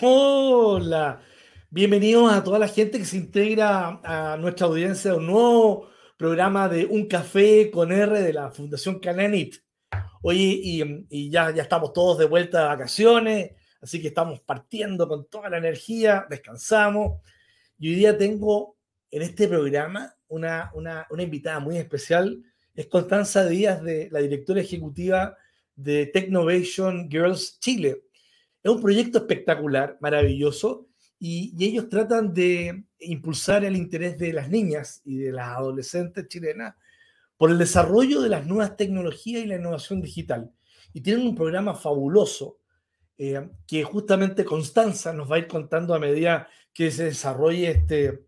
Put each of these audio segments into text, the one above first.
Hola, bienvenidos a toda la gente que se integra a nuestra audiencia de un nuevo programa de Un Café con R de la Fundación Cananit. Oye, y, ya, ya estamos todos de vuelta de vacaciones, así que estamos partiendo con toda la energía, descansamos. Y hoy día tengo en este programa una, una, una invitada muy especial, es Constanza Díaz, de la directora ejecutiva de Technovation Girls Chile. Es un proyecto espectacular, maravilloso, y, ellos tratan de impulsar el interés de las niñas y de las adolescentes chilenas por el desarrollo de las nuevas tecnologías y la innovación digital. Y tienen un programa fabuloso eh, que justamente Constanza nos va a ir contando a medida que se desarrolle este,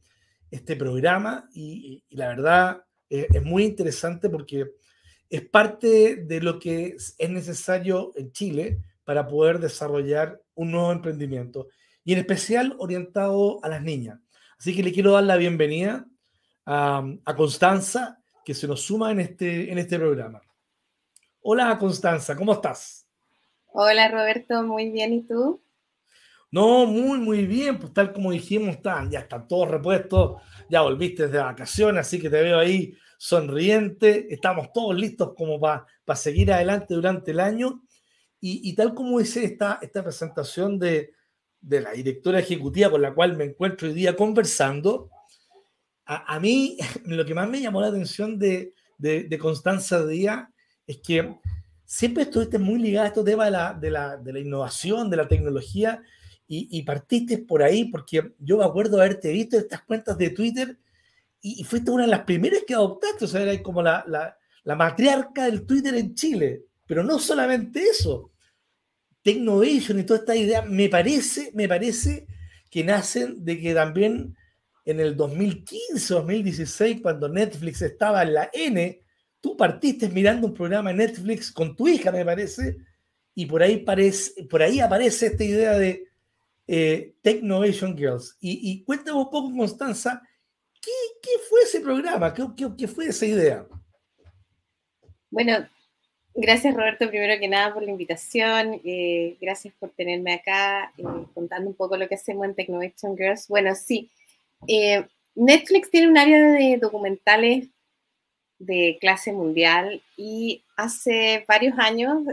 este programa y, la verdad eh, es muy interesante porque es parte de lo que es necesario en Chile para poder desarrollar un nuevo emprendimiento y en especial orientado a las niñas. Así que le quiero dar la bienvenida a, Constanza, que se nos suma en este, en este programa. Hola Constanza, ¿cómo estás? Hola Roberto, muy bien, ¿y tú? No, muy, muy bien, pues tal como dijimos, están, ya están todos repuestos, ya volviste de vacaciones, así que te veo ahí sonriente, estamos todos listos como para seguir adelante durante el año. Y, tal como dice esta, esta presentación de, de, la directora ejecutiva con la cual me encuentro hoy día conversando, a, mí lo que más me llamó la atención de, de, Constanza Díaz es que siempre estuviste muy ligada a estos temas de la, de la, de la innovación, de la tecnología, y, partiste por ahí, porque yo me acuerdo haberte visto estas cuentas de Twitter y, fuiste una de las primeras que adoptaste, o sea, era como la, la, la matriarca del Twitter en Chile. Pero no solamente eso, Technovation y toda esta idea, me parece, me parece que nacen de que también en el 2015, 2016, cuando Netflix estaba en la N, tú partiste mirando un programa de Netflix con tu hija, me parece, y por ahí, parece, por ahí aparece esta idea de eh, Technovation Girls. Y, y, cuéntame un poco, Constanza, ¿qué, qué fue ese programa? ¿Qué, ¿Qué, qué, fue esa idea? Bueno, gracias Roberto, primero que nada por la invitación. Eh, gracias por tenerme acá eh, contando un poco lo que hacemos en Technovation Girls. Bueno, sí, Netflix tiene un área de documentales de clase mundial y hace varios años,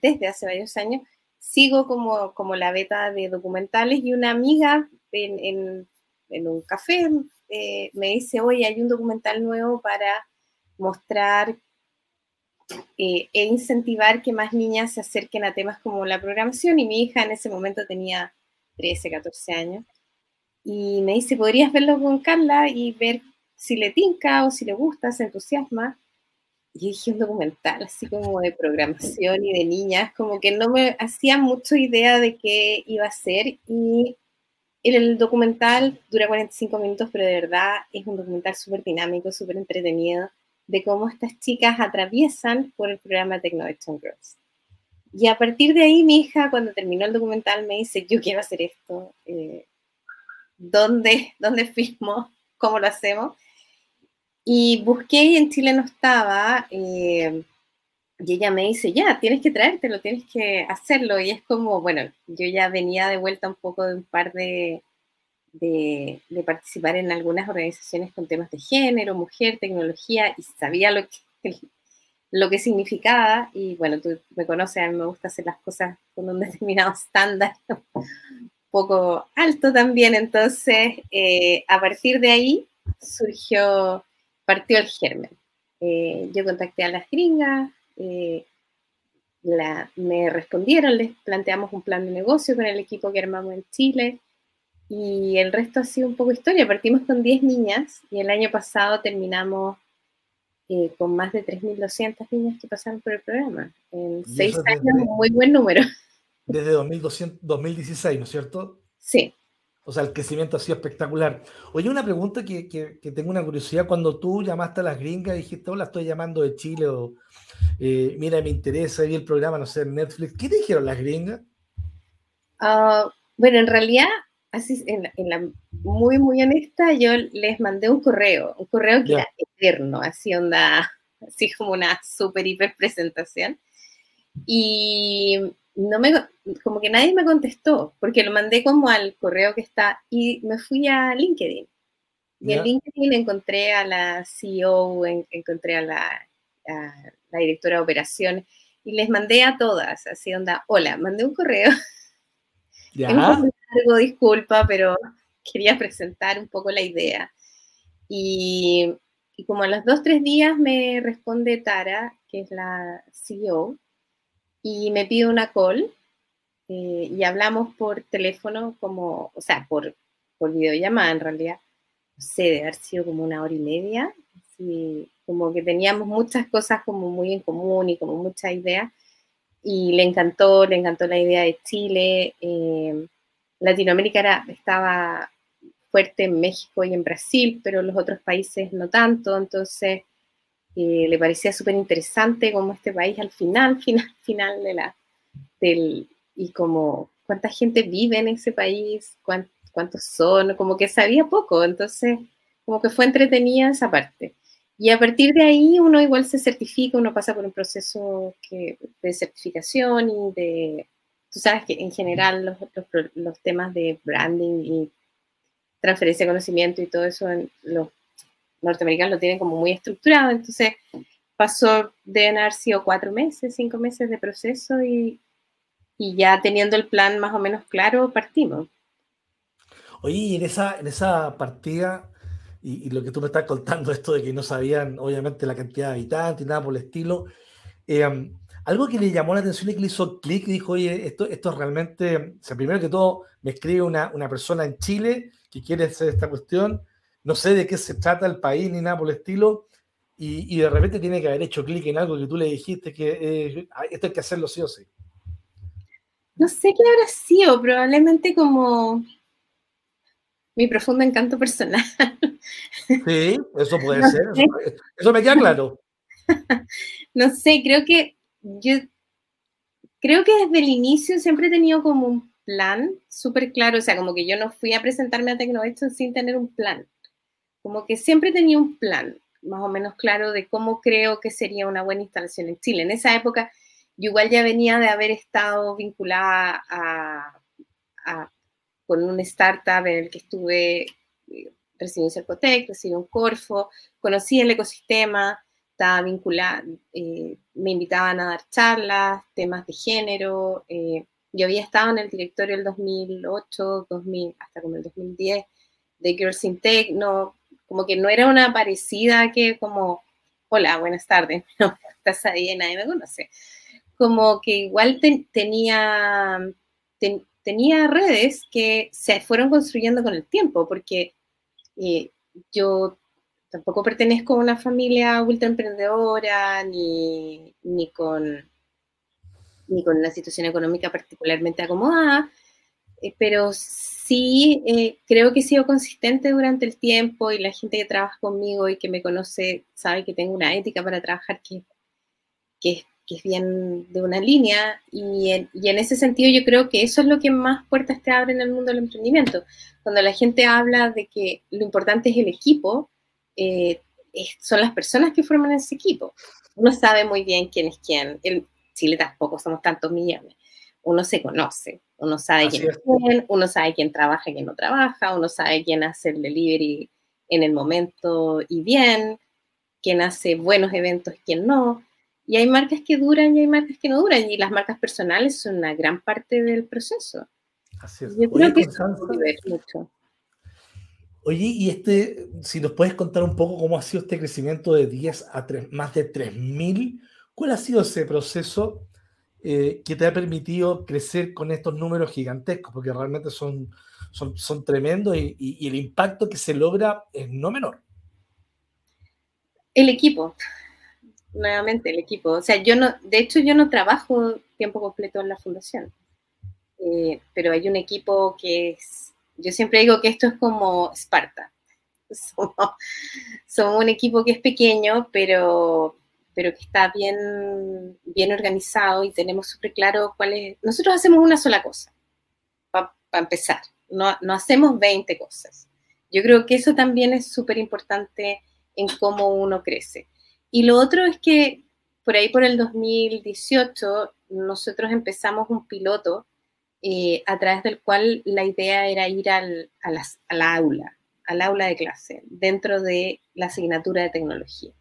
desde hace varios años, sigo como, como la beta de documentales y una amiga en, en, un café eh, me dice, oye, hay un documental nuevo para mostrar eh, e incentivar que más niñas se acerquen a temas como la programación y mi hija en ese momento tenía 13, 14 años y me dice, ¿podrías verlo con Carla y ver si le tinca o si le gusta, se entusiasma? y dije un documental así como de programación y de niñas, como que no me hacía mucho idea de qué iba a ser y el documental dura 45 minutos, pero de verdad es un documental súper dinámico, súper entretenido, de cómo estas chicas atraviesan por el programa Technovation Girls. Y a partir de ahí mi hija, cuando terminó el documental, me dice, yo quiero hacer esto, eh, ¿dónde, ¿dónde filmo? ¿Cómo lo hacemos? Y busqué y en Chile no estaba. Eh, y ella me dice, ya, tienes que traértelo, tienes que hacerlo. Y es como, bueno, yo ya venía de vuelta un poco de un par de, de, participar en algunas organizaciones con temas de género, mujer, tecnología, y sabía lo que, lo que significaba. Y bueno, tú me conoces, a mí me gusta hacer las cosas con un determinado estándar, un poco alto también. Entonces, eh, a partir de ahí surgió partió el germen. Eh, yo contacté a las gringas, eh, me respondieron, les planteamos un plan de negocio con el equipo que armamos en Chile y el resto ha sido un poco historia. Partimos con 10 niñas y el año pasado terminamos eh, con más de 3.200 niñas que pasaron por el programa. En 6 años, un muy buen número. Desde 2016, ¿no es cierto? Sí. O sea, el crecimiento ha sido espectacular. Oye, una pregunta que, tengo una curiosidad. Cuando tú llamaste a las gringas y dijiste, hola, estoy llamando de Chile o eh, mira, me interesa, vi el programa, no sé, en Netflix, ¿qué te dijeron las gringas? Ah, bueno, en realidad, así, en, la muy, muy honesta, yo les mandé un correo, un correo que era eterno, así onda, así como una super hiper presentación. Y no me, como que nadie me contestó, porque lo mandé como al correo que está y me fui a LinkedIn. Y en LinkedIn encontré a la CEO, encontré a la, la directora de operaciones y les mandé a todas, así onda, hola, mandé un correo. Ya. Algo, disculpa, pero quería presentar un poco la idea. Y, y como a los dos, tres días me responde Tara, que es la CEO, y me pide una call eh, y hablamos por teléfono como, o sea, por, por videollamada en realidad. No sé, de haber sido como una hora y media. Así, como que teníamos muchas cosas como muy en común y como muchas ideas. Y le encantó, le encantó la idea de Chile. Eh, Latinoamérica era, estaba fuerte en México y en Brasil, pero los otros países no tanto. Entonces, le parecía súper interesante como este país al final, final, final de la, del, y como cuánta gente vive en ese país, cuántos son, como que sabía poco, entonces como que fue entretenida esa parte. Y a partir de ahí uno igual se certifica, uno pasa por un proceso que, de certificación y de, tú sabes que en general los, los, los temas de branding y transferencia de conocimiento y todo eso en los norteamericanos lo tienen como muy estructurado, entonces pasó, de haber sido cuatro meses, cinco meses de proceso y, y ya teniendo el plan más o menos claro, partimos. Oye, y en esa, en esa partida, y, lo que tú me estás contando, esto de que no sabían, obviamente, la cantidad de habitantes y nada por el estilo, eh, algo que le llamó la atención y que le hizo clic y dijo, oye, esto, esto realmente, o sea, primero que todo, me escribe una, una persona en Chile que quiere hacer esta cuestión, no sé de qué se trata el país ni nada por el estilo, y, de repente tiene que haber hecho clic en algo que tú le dijiste que eh, esto hay que hacerlo sí o sí. No sé qué habrá sido, probablemente como mi profundo encanto personal. Sí, eso puede ser, eso, me queda claro. no sé, creo que yo creo que desde el inicio siempre he tenido como un plan súper claro, o sea, como que yo no fui a presentarme a Tecnovecho sin tener un plan como que siempre tenía un plan más o menos claro de cómo creo que sería una buena instalación en Chile. En esa época yo igual ya venía de haber estado vinculada a, con un startup en el que estuve, eh, recibí un Cercotec, recibí un Corfo, conocí el ecosistema, estaba vinculada, eh, me invitaban a dar charlas, temas de género, eh, yo había estado en el directorio el 2008, 2000, hasta como el 2010 de Girls in Tech, no, como que no era una parecida que como, hola, buenas tardes, no, estás ahí, nadie me conoce. Como que igual tenía, tenía redes que se fueron construyendo con el tiempo, porque eh, yo tampoco pertenezco a una familia ultra emprendedora, ni, ni, con, ni con una situación económica particularmente acomodada, eh, pero sí eh, creo que he sido consistente durante el tiempo y la gente que trabaja conmigo y que me conoce sabe que tengo una ética para trabajar que, que, es bien de una línea y en, y en, ese sentido yo creo que eso es lo que más puertas te abre en el mundo del emprendimiento. Cuando la gente habla de que lo importante es el equipo, eh, son las personas que forman ese equipo. Uno sabe muy bien quién es quién. En Chile tampoco somos tantos millones. Uno se conoce, uno sabe quién es quién, uno sabe quién trabaja y quién no trabaja, uno sabe quién hace el delivery en el momento y bien, quién hace buenos eventos y quién no. Y hay marcas que duran y hay marcas que no duran, y las marcas personales son una gran parte del proceso. Así es. Yo creo que mucho. Oye, y este, si nos puedes contar un poco cómo ha sido este crecimiento de 10 a 3, más de 3.000, ¿cuál ha sido ese proceso? Eh, que te ha permitido crecer con estos números gigantescos, porque realmente son, son, son tremendos y, el impacto que se logra es no menor. El equipo, nuevamente el equipo. O sea, yo no, de hecho yo no trabajo tiempo completo en la fundación, eh, pero hay un equipo que es, yo siempre digo que esto es como Esparta. somos un equipo que es pequeño, pero, pero que está bien, bien organizado y tenemos súper claro cuál es. Nosotros hacemos una sola cosa, para empezar, no, no, hacemos 20 cosas. Yo creo que eso también es súper importante en cómo uno crece. Y lo otro es que por ahí por el 2018 nosotros empezamos un piloto eh, a través del cual la idea era ir al, a, las, la aula, al aula de clase, dentro de la asignatura de tecnología.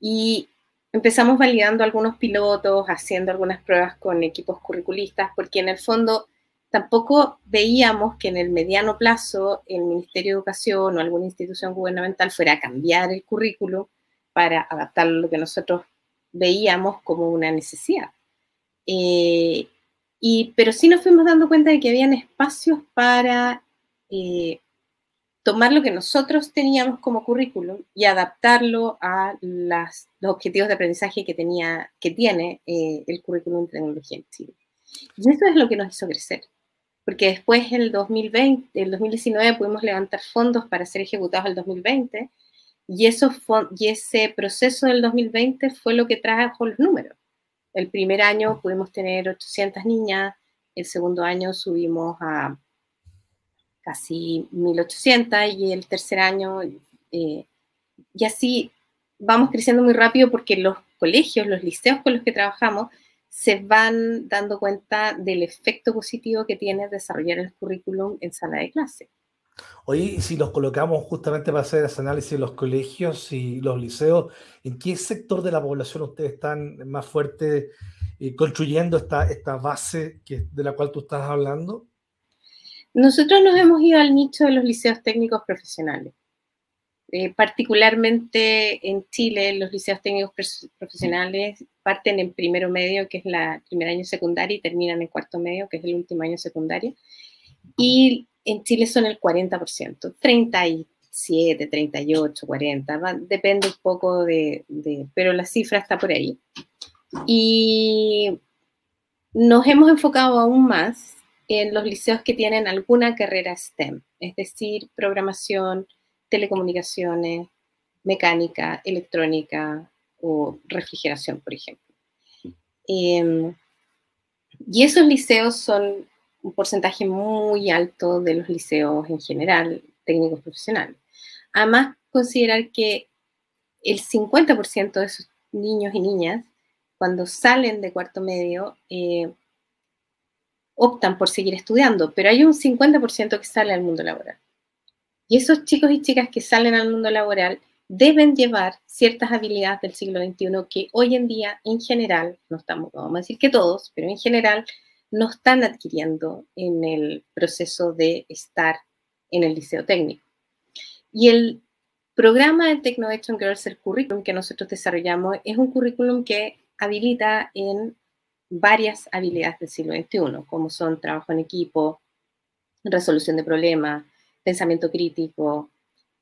Y empezamos validando algunos pilotos, haciendo algunas pruebas con equipos curriculistas, porque en el fondo tampoco veíamos que en el mediano plazo el Ministerio de Educación o alguna institución gubernamental fuera a cambiar el currículo para adaptarlo a lo que nosotros veíamos como una necesidad. Eh, y, pero sí nos fuimos dando cuenta de que habían espacios para eh, tomar lo que nosotros teníamos como currículum y adaptarlo a las, los objetivos de aprendizaje que, tenía, que tiene eh, el currículum de tecnología en Chile. Y eso es lo que nos hizo crecer, porque después, el 2020, el 2019, pudimos levantar fondos para ser ejecutados el 2020, y, eso y ese proceso del 2020 fue lo que trajo los números. El primer año pudimos tener 800 niñas, el segundo año subimos a casi 1800 y el tercer año, eh, y así vamos creciendo muy rápido porque los colegios, los liceos con los que trabajamos, se van dando cuenta del efecto positivo que tiene desarrollar el currículum en sala de clase. Oye, si los colocamos justamente para hacer ese análisis de los colegios y los liceos, ¿en qué sector de la población ustedes están más fuertes eh, construyendo esta, esta base que, de la cual tú estás hablando? Nosotros nos hemos ido al nicho de los liceos técnicos profesionales. Eh, particularmente en Chile, los liceos técnicos profesionales parten en primero medio, que es la primer año secundario, y terminan en cuarto medio, que es el último año secundario. Y en Chile son el 40%, 37, 38, 40, depende un poco de, pero la cifra está por ahí. Y nos hemos enfocado aún más en los liceos que tienen alguna carrera STEM, es decir, programación, telecomunicaciones, mecánica, electrónica o refrigeración, por ejemplo. Em, y esos liceos son un porcentaje muy alto de los liceos en general, técnicos profesionales. Además, considerar que el 50% de esos niños y niñas, cuando salen de cuarto medio, eh, optan por seguir estudiando, pero hay un 50% que sale al mundo laboral. Y esos chicos y chicas que salen al mundo laboral deben llevar ciertas habilidades del siglo XXI que hoy en día, en general, no estamos, vamos a decir que todos, pero en general, no están adquiriendo en el proceso de estar en el liceo técnico. Y el programa de Technovation Girls, el currículum que nosotros desarrollamos, es un currículum que habilita en varias habilidades del siglo XXI, como son trabajo en equipo, resolución de problemas, pensamiento crítico,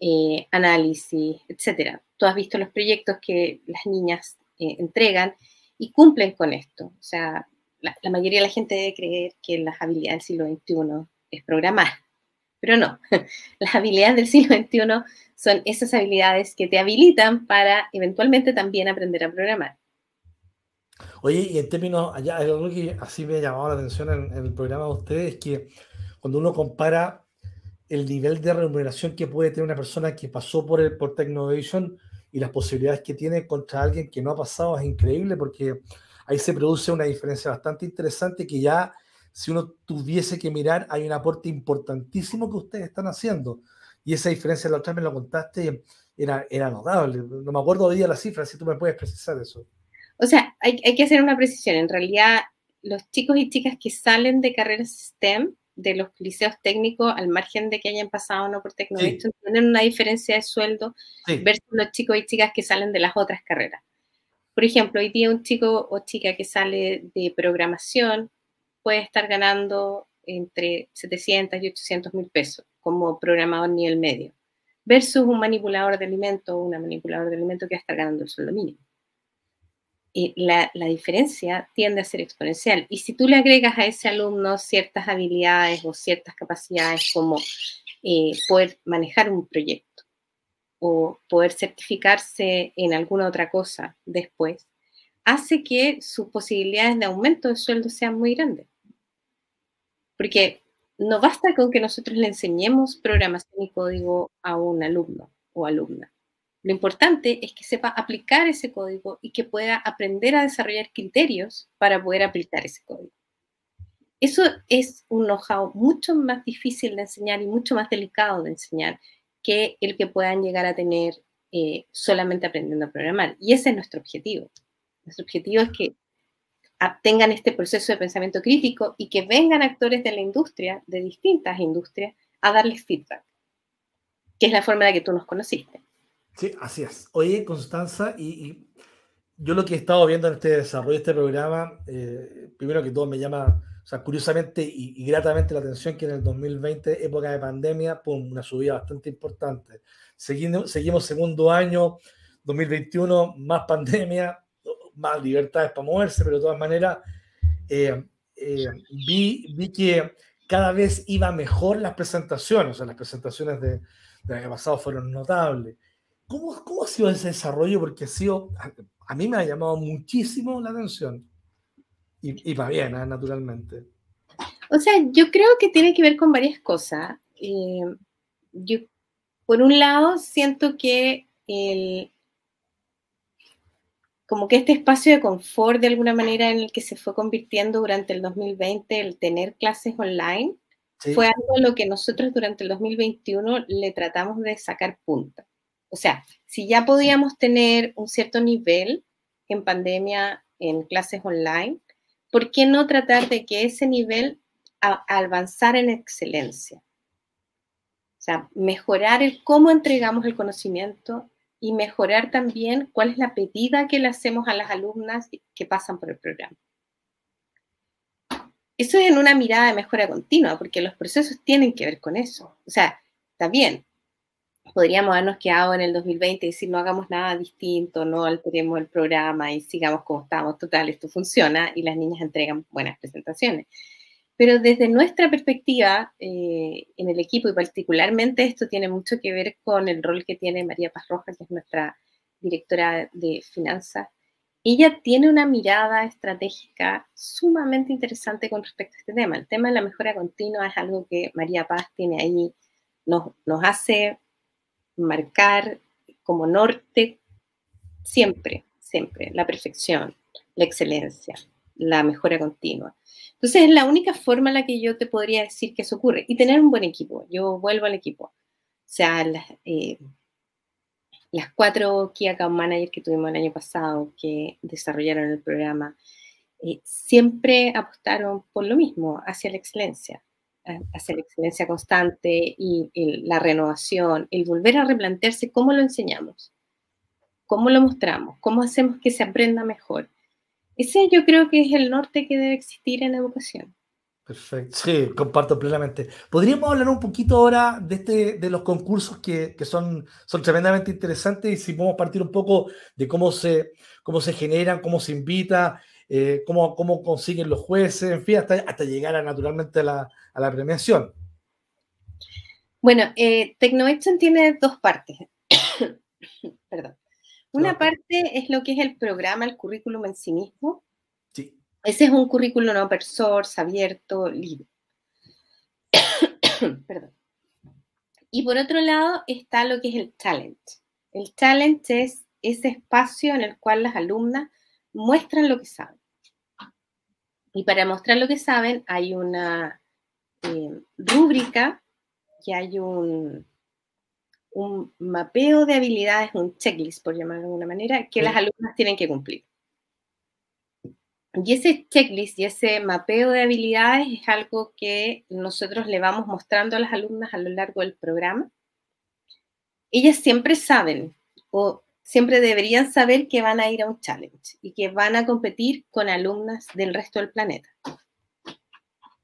eh, análisis, etc. Tú has visto los proyectos que las niñas eh, entregan y cumplen con esto. O sea, la, mayoría de la gente debe creer que las habilidades del siglo XXI es programar, pero no. Las habilidades del siglo XXI son esas habilidades que te habilitan para eventualmente también aprender a programar. Oye, y en términos, allá, algo que así me ha llamado la atención en, el programa de ustedes es que cuando uno compara el nivel de remuneración que puede tener una persona que pasó por, el, por Technovation y las posibilidades que tiene contra alguien que no ha pasado es increíble porque ahí se produce una diferencia bastante interesante que ya, si uno tuviese que mirar, hay un aporte importantísimo que ustedes están haciendo. Y esa diferencia, la otra vez me lo contaste, era, era notable. No me acuerdo hoy día la cifra, si tú me puedes precisar eso. O sea, hay, hay que hacer una precisión. En realidad, los chicos y chicas que salen de carreras STEM, de los liceos técnicos, al margen de que hayan pasado o no por tecnología, tienen una diferencia de sueldo versus los chicos y chicas que salen de las otras carreras. Por ejemplo, hoy día un chico o chica que sale de programación puede estar ganando entre 700 y 800 mil pesos como programador nivel medio, versus un manipulador de alimentos o una manipuladora de alimentos que va a estar ganando el sueldo mínimo. Y la, diferencia tiende a ser exponencial. Y si tú le agregas a ese alumno ciertas habilidades o ciertas capacidades como eh, poder manejar un proyecto, o poder certificarse en alguna otra cosa después, hace que sus posibilidades de aumento de sueldo sean muy grandes. Porque no basta con que nosotros le enseñemos programación y código a un alumno o alumna. Lo importante es que sepa aplicar ese código y que pueda aprender a desarrollar criterios para poder aplicar ese código. Eso es un know-how mucho más difícil de enseñar y mucho más delicado de enseñar que el que puedan llegar a tener eh, solamente aprendiendo a programar. Y ese es nuestro objetivo. Nuestro objetivo es que tengan este proceso de pensamiento crítico y que vengan actores de la industria, de distintas industrias, a darles feedback, que es la forma en la que tú nos conociste. Sí, así es. Oye, Constanza, y, yo lo que he estado viendo en este desarrollo de este programa, eh, primero que todo me llama, sea, curiosamente y, gratamente la atención que en el 2020, época de pandemia, pum, una subida bastante importante. Seguimos, seguimos segundo año, 2021, más pandemia, más libertades para moverse, pero de todas maneras, eh, eh, vi, vi que cada vez iba mejor las presentaciones, o sea, las presentaciones de, del año pasado fueron notables. ¿Cómo, ¿Cómo, ha sido ese desarrollo? Porque ha sido, a, mí me ha llamado muchísimo la atención. Y, y va bien, ¿eh? naturalmente. O sea, yo creo que tiene que ver con varias cosas. Eh, yo, por un lado, siento que el, como que este espacio de confort de alguna manera en el que se fue convirtiendo durante el 2020 el tener clases online fue algo a lo que nosotros durante el 2021 le tratamos de sacar punta. O sea, si ya podíamos tener un cierto nivel en pandemia en clases online, ¿por qué no tratar de que ese nivel avanzara en excelencia? O sea, mejorar el cómo entregamos el conocimiento, y mejorar también cuál es la pedida que le hacemos a las alumnas que pasan por el programa. Eso es en una mirada de mejora continua, porque los procesos tienen que ver con eso. O sea, está bien, podríamos habernos quedado en el 2020 y decir no hagamos nada distinto, no alteremos el programa y sigamos como estamos, total, esto funciona y las niñas entregan buenas presentaciones. Pero desde nuestra perspectiva eh, en el equipo, y particularmente esto tiene mucho que ver con el rol que tiene María Paz Roja, que es nuestra directora de finanzas, ella tiene una mirada estratégica sumamente interesante con respecto a este tema. El tema de la mejora continua es algo que María Paz tiene ahí, nos, nos hace marcar como norte siempre, siempre, la perfección, la excelencia, la mejora continua. Entonces es la única forma en la que yo te podría decir que eso ocurre. Y tener un buen equipo. Yo vuelvo al equipo. O sea, las, eh, cuatro Key Account Managers que tuvimos el año pasado que desarrollaron el programa, eh, siempre apostaron por lo mismo, hacia la excelencia, hacia la excelencia constante y la renovación, el volver a replantearse cómo lo enseñamos, cómo lo mostramos, cómo hacemos que se aprenda mejor. Ese yo creo que es el norte que debe existir en educación. Perfecto, sí, comparto plenamente. ¿Podríamos hablar un poquito ahora de, este, de los concursos que, que, son, son tremendamente interesantes y si podemos partir un poco de cómo se, cómo se generan, cómo se invita, eh, cómo, cómo consiguen los jueces, en fin, hasta, hasta llegar a, naturalmente a la, a la premiación? Bueno, eh, tiene dos partes. Perdón. Una parte es lo que es el programa, el currículum en sí mismo. Sí. Ese es un currículum open source, abierto, libre. Perdón. Y por otro lado está lo que es el talent. El talent es ese espacio en el cual las alumnas muestran lo que saben. Y para mostrar lo que saben hay una eh, rúbrica y hay un, un mapeo de habilidades, un checklist, por llamarlo de alguna manera, que las alumnas tienen que cumplir. Y ese checklist y ese mapeo de habilidades es algo que nosotros le vamos mostrando a las alumnas a lo largo del programa. Ellas siempre saben o siempre deberían saber que van a ir a un challenge y que van a competir con alumnas del resto del planeta.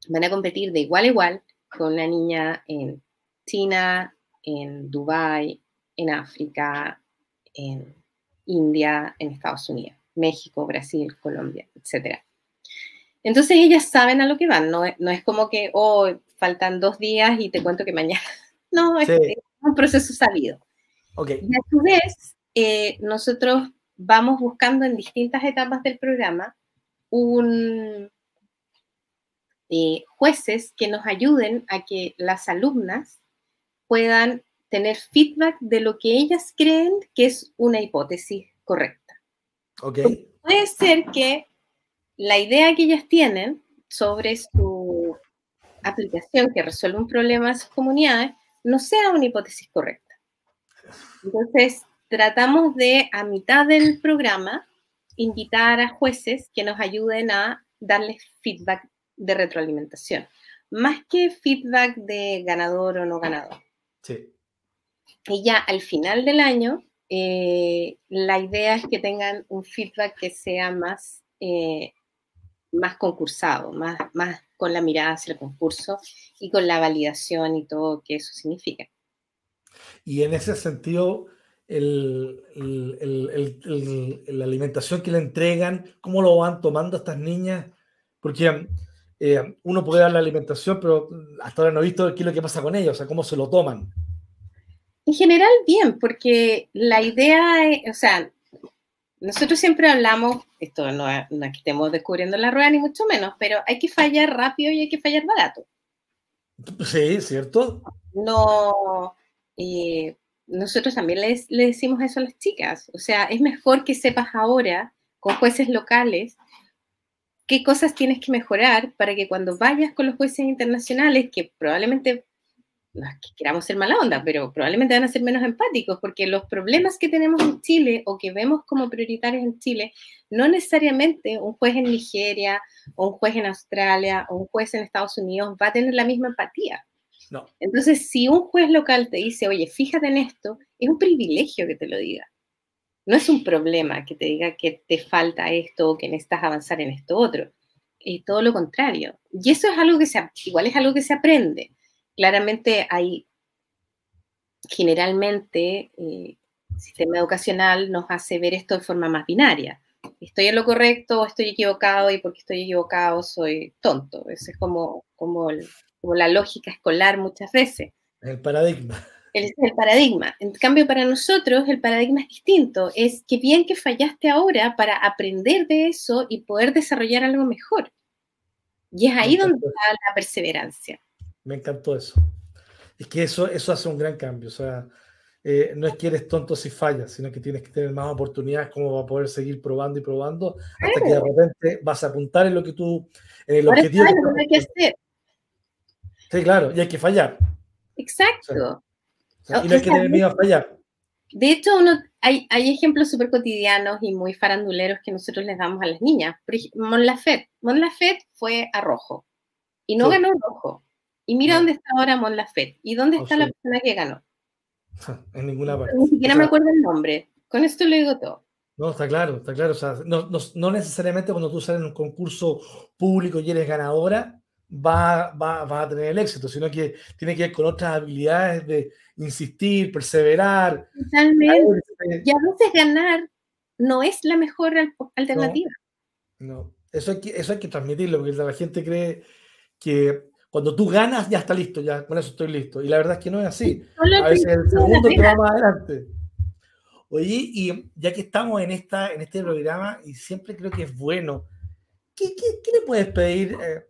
Van a competir de igual a igual con una niña en China, en Dubái, en África, en India, en Estados Unidos, México, Brasil, Colombia, etc. Entonces ellas saben a lo que van, no, es como que, oh, faltan dos días y te cuento que mañana. No, es, un proceso sabido. Okay. Y a su vez, eh, nosotros vamos buscando en distintas etapas del programa un, eh, jueces que nos ayuden a que las alumnas puedan tener feedback de lo que ellas creen que es una hipótesis correcta. Okay. Puede ser que la idea que ellas tienen sobre su aplicación que resuelve un problema en sus comunidades no sea una hipótesis correcta. Entonces, tratamos de, a mitad del programa, invitar a jueces que nos ayuden a darles feedback de retroalimentación, más que feedback de ganador o no ganador. Sí. Y ya al final del año, eh, la idea es que tengan un feedback que sea más, eh, más concursado, más, más con la mirada hacia el concurso y con la validación y todo que eso significa. Y en ese sentido, el, la alimentación que le entregan, cómo lo van tomando estas niñas, porque eh, uno puede dar la alimentación, pero hasta ahora no he visto qué es lo que pasa con ellos, o sea, cómo se lo toman. En general, bien, porque la idea, es, o sea, nosotros siempre hablamos, esto no, es que estemos descubriendo la rueda ni mucho menos, pero hay que fallar rápido y hay que fallar barato. Sí, cierto. No, eh, nosotros también le decimos eso a las chicas, o sea, es mejor que sepas ahora con jueces locales qué cosas tienes que mejorar para que cuando vayas con los jueces internacionales, que probablemente no es que queramos ser mala onda, pero probablemente van a ser menos empáticos, porque los problemas que tenemos en Chile o que vemos como prioritarios en Chile, no necesariamente un juez en Nigeria o un juez en Australia o un juez en Estados Unidos va a tener la misma empatía. No. Entonces, si un juez local te dice, oye, fíjate en esto, es un privilegio que te lo diga. No es un problema que te diga que te falta esto o que necesitas avanzar en esto otro. Es todo lo contrario. Y eso es algo que se, igual es algo que se aprende claramente hay, generalmente, el eh, sistema educacional nos hace ver esto de forma más binaria. Estoy en lo correcto o estoy equivocado y porque estoy equivocado soy tonto. Esa es como, como, como la lógica escolar muchas veces. El paradigma. El, el paradigma. En cambio, para nosotros el paradigma es distinto. Es que bien que fallaste ahora para aprender de eso y poder desarrollar algo mejor. Y es ahí donde está la perseverancia. Me encantó eso. Es que eso, eso hace un gran cambio. O sea, eh, no es que eres tonto si fallas, sino que tienes que tener más oportunidades como para poder seguir probando y probando hasta que de repente vas a apuntar en lo que tú, en el objetivo. que hay que hacer. Sí, claro, y hay que fallar. Exacto. y no hay que tener miedo a fallar. De hecho, uno, hay, hay ejemplos súper cotidianos y muy faranduleros que nosotros les damos a las niñas. Mon Lafette. Mon Lafette fue a rojo y no ganó rojo. Y mira dónde está ahora Mon Laferte. ¿Y dónde está la persona que ganó? en ninguna parte. Ni siquiera me acuerdo el nombre. Con esto lo digo todo. No, está claro, está claro. O sea, no, no, necesariamente cuando tú sales en un concurso público y eres ganadora, va, va, va, a tener el éxito, sino que tiene que ver con otras habilidades de insistir, perseverar. Totalmente. Y a veces ganar no es la mejor alternativa. No, Eso, hay que, eso hay que transmitirlo, porque la gente cree que cuando tú ganas, ya está listo, ya con eso estoy listo. Y la verdad es que no es así. A veces el segundo te va más adelante. Oye, y ya que estamos en, esta, en este programa, y siempre creo que es bueno, ¿qué, qué, le puedes pedir? Eh,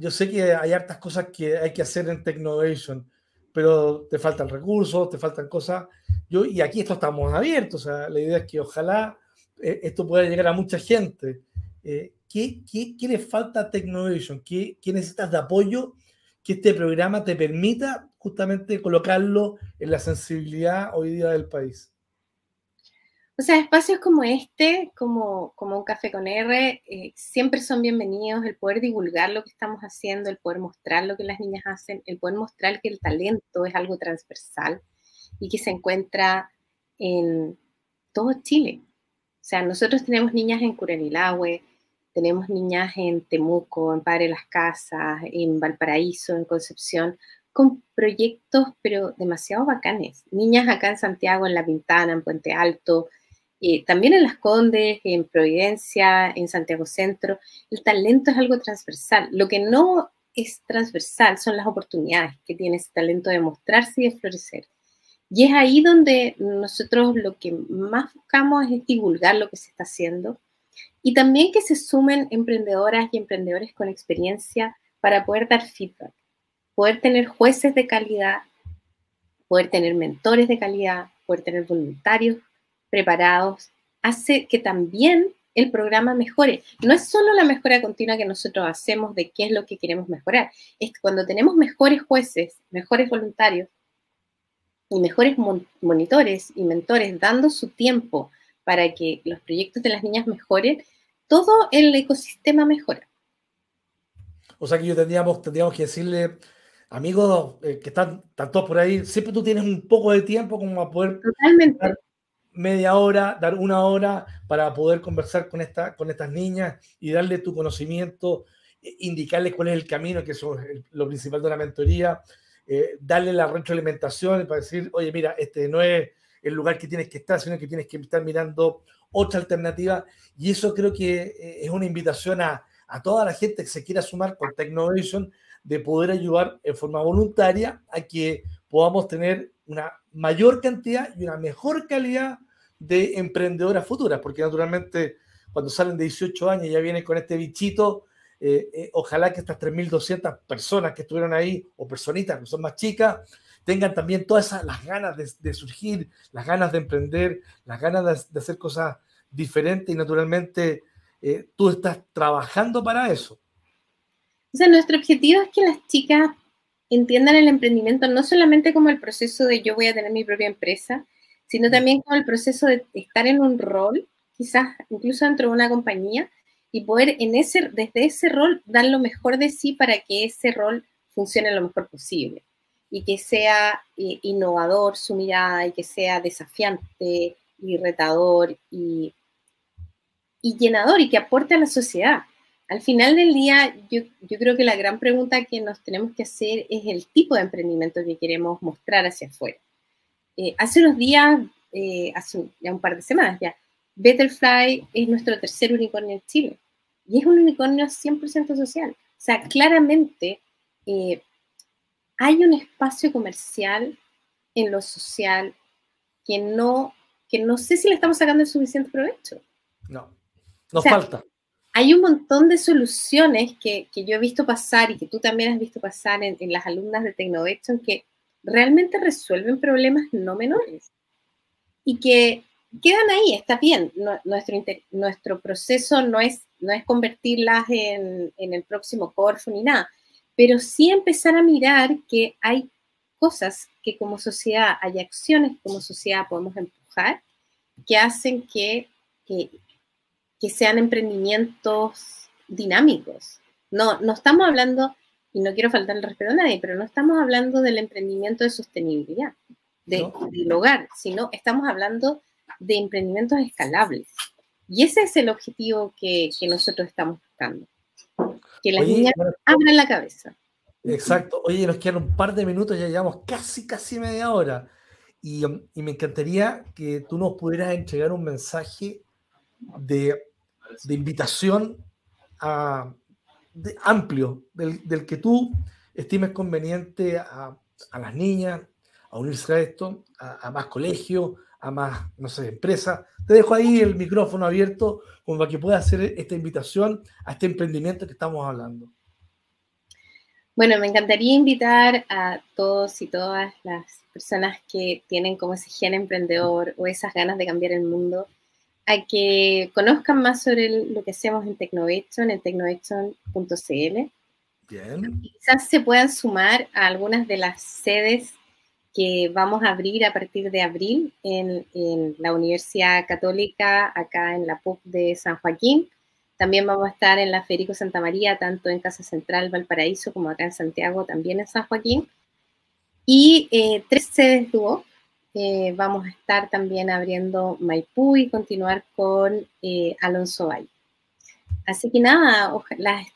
yo sé que hay hartas cosas que hay que hacer en Technovation, pero te faltan recursos, te faltan cosas. Yo, y aquí esto estamos abiertos, o sea, la idea es que ojalá eh, esto pueda llegar a mucha gente. Eh, ¿qué, qué, le falta a Technovation? ¿Qué, ¿Qué necesitas de apoyo que este programa te permita justamente colocarlo en la sensibilidad hoy día del país? O sea, espacios como este, como, como un café con R, eh, siempre son bienvenidos, el poder divulgar lo que estamos haciendo, el poder mostrar lo que las niñas hacen, el poder mostrar que el talento es algo transversal y que se encuentra en todo Chile. O sea, nosotros tenemos niñas en Curanilahue, tenemos niñas en Temuco, en Padre Las Casas, en Valparaíso, en Concepción, con proyectos pero demasiado bacanes. Niñas acá en Santiago, en La Pintana, en Puente Alto, eh, también en Las Condes, en Providencia, en Santiago Centro. El talento es algo transversal. Lo que no es transversal son las oportunidades que tiene ese talento de mostrarse y de florecer. Y es ahí donde nosotros lo que más buscamos es divulgar lo que se está haciendo, y también que se sumen emprendedoras y emprendedores con experiencia para poder dar feedback, poder tener jueces de calidad poder tener mentores de calidad, poder tener voluntarios preparados, hace que también el programa mejore. No es solo la mejora continua que nosotros hacemos de qué es lo que queremos mejorar, es que cuando tenemos mejores jueces, mejores voluntarios y mejores monitores y mentores dando su tiempo para que los proyectos de las niñas mejoren, todo el ecosistema mejora. O sea que yo tendríamos, tendríamos que decirle, amigos eh, que están, están, todos por ahí, siempre tú tienes un poco de tiempo como a poder Totalmente media hora, dar una hora para poder conversar con, esta, con estas niñas y darle tu conocimiento, eh, indicarles cuál es el camino, que eso es lo principal de una mentoría, eh, darle la retroalimentación para decir, oye, mira, este no es el lugar que tienes que estar, sino que tienes que estar mirando otra alternativa. Y eso creo que eh, es una invitación a, a toda la gente que se quiera sumar con Technovation de poder ayudar en forma voluntaria a que podamos tener una mayor cantidad y una mejor calidad de emprendedoras futuras, porque naturalmente cuando salen de 18 años ya vienen con este bichito, eh, eh, ojalá que estas 3.200 personas que estuvieron ahí, o personitas que son más chicas, tengan también todas esas, las ganas de, surgir, las ganas de emprender, las ganas de, hacer cosas diferentes y naturalmente eh, tú estás trabajando para eso. O sea, nuestro objetivo es que las chicas entiendan el emprendimiento no solamente como el proceso de yo voy a tener mi propia empresa, sino también con el proceso de estar en un rol, quizás incluso dentro de una compañía, y poder en ese, desde ese rol dar lo mejor de sí para que ese rol funcione lo mejor posible y que sea eh, innovador su mirada y que sea desafiante y retador y, y llenador y que aporte a la sociedad. Al final del día, yo, yo, creo que la gran pregunta que nos tenemos que hacer es el tipo de emprendimiento que queremos mostrar hacia afuera. Eh, hace unos días, eh, hace ya un par de semanas ya, Betterfly es nuestro tercer unicornio en Chile y es un unicornio 100% social. O sea, claramente eh, hay un espacio comercial en lo social que no, que no sé si le estamos sacando el suficiente provecho. No, nos falta. Hay un montón de soluciones que, que, yo he visto pasar y que tú también has visto pasar en, en las alumnas de Tecnovation que realmente resuelven problemas no menores y que quedan ahí, está bien. nuestro, nuestro proceso no es, no es convertirlas en, en el próximo Corfo ni nada, pero sí empezar a mirar que hay cosas que como sociedad, hay acciones que como sociedad podemos empujar que hacen que, que, que sean emprendimientos dinámicos. No, no estamos hablando y no quiero faltar el respeto a nadie, pero no estamos hablando del emprendimiento de sostenibilidad, de, del hogar, sino estamos hablando de emprendimientos escalables. Y ese es el objetivo que, que nosotros estamos buscando. Que las niñas abran la cabeza. Exacto. Oye, nos quedan un par de minutos, ya llevamos casi, casi media hora. Y, y me encantaría que tú nos pudieras entregar un mensaje de, de invitación a, amplio del, que tú estimes conveniente a, las niñas, a unirse a esto, a, más colegios, a más, no sé, empresas. Te dejo ahí el micrófono abierto como para que puedas hacer esta invitación a este emprendimiento que estamos hablando. Bueno, me encantaría invitar a todos y todas las personas que tienen como ese gen emprendedor o esas ganas de cambiar el mundo a que conozcan más sobre lo que hacemos en Tecnovation, en tecnovation.cl. Bien. Quizás se puedan sumar a algunas de las sedes que vamos a abrir a partir de abril en, la Universidad Católica, acá en la PUC de San Joaquín. También vamos a estar en la Federico Santa María, tanto en Casa Central Valparaíso como acá en Santiago, también en San Joaquín. Y eh, tres sedes Duo, eh, vamos a estar también abriendo Maipú y continuar con eh, Alonso Valle. Así que nada, las,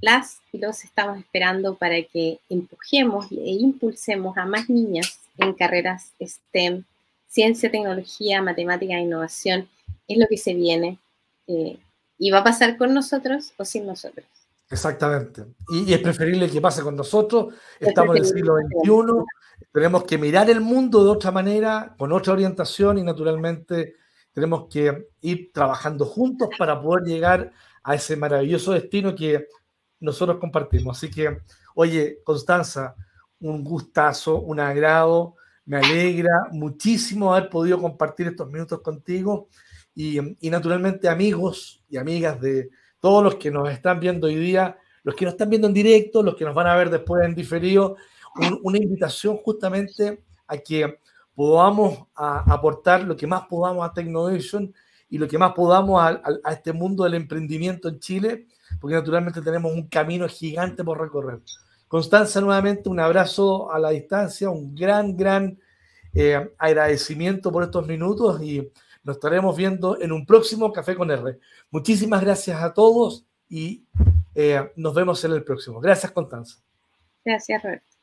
las y los estamos esperando para que empujemos e impulsemos a más niñas en carreras STEM, ciencia, tecnología, matemática e innovación. Es lo que se viene eh, y va a pasar con nosotros o sin nosotros. Exactamente. Y, es preferible que pase con nosotros. Estamos en el siglo XXI tenemos que mirar el mundo de otra manera, con otra orientación y naturalmente tenemos que ir trabajando juntos para poder llegar a ese maravilloso destino que nosotros compartimos. Así que, oye, Constanza, un gustazo, un agrado. Me alegra muchísimo haber podido compartir estos minutos contigo y, y naturalmente amigos y amigas de todos los que nos están viendo hoy día, los que nos están viendo en directo, los que nos van a ver después en diferido, una invitación justamente a que podamos aportar lo que más podamos a Technovation y lo que más podamos a, a, este mundo del emprendimiento en Chile, porque naturalmente tenemos un camino gigante por recorrer. Constanza, nuevamente un abrazo a la distancia, un gran, gran eh, agradecimiento por estos minutos y nos estaremos viendo en un próximo Café con R. Muchísimas gracias a todos y eh, nos vemos en el próximo. Gracias, Constanza. Gracias, Roberto.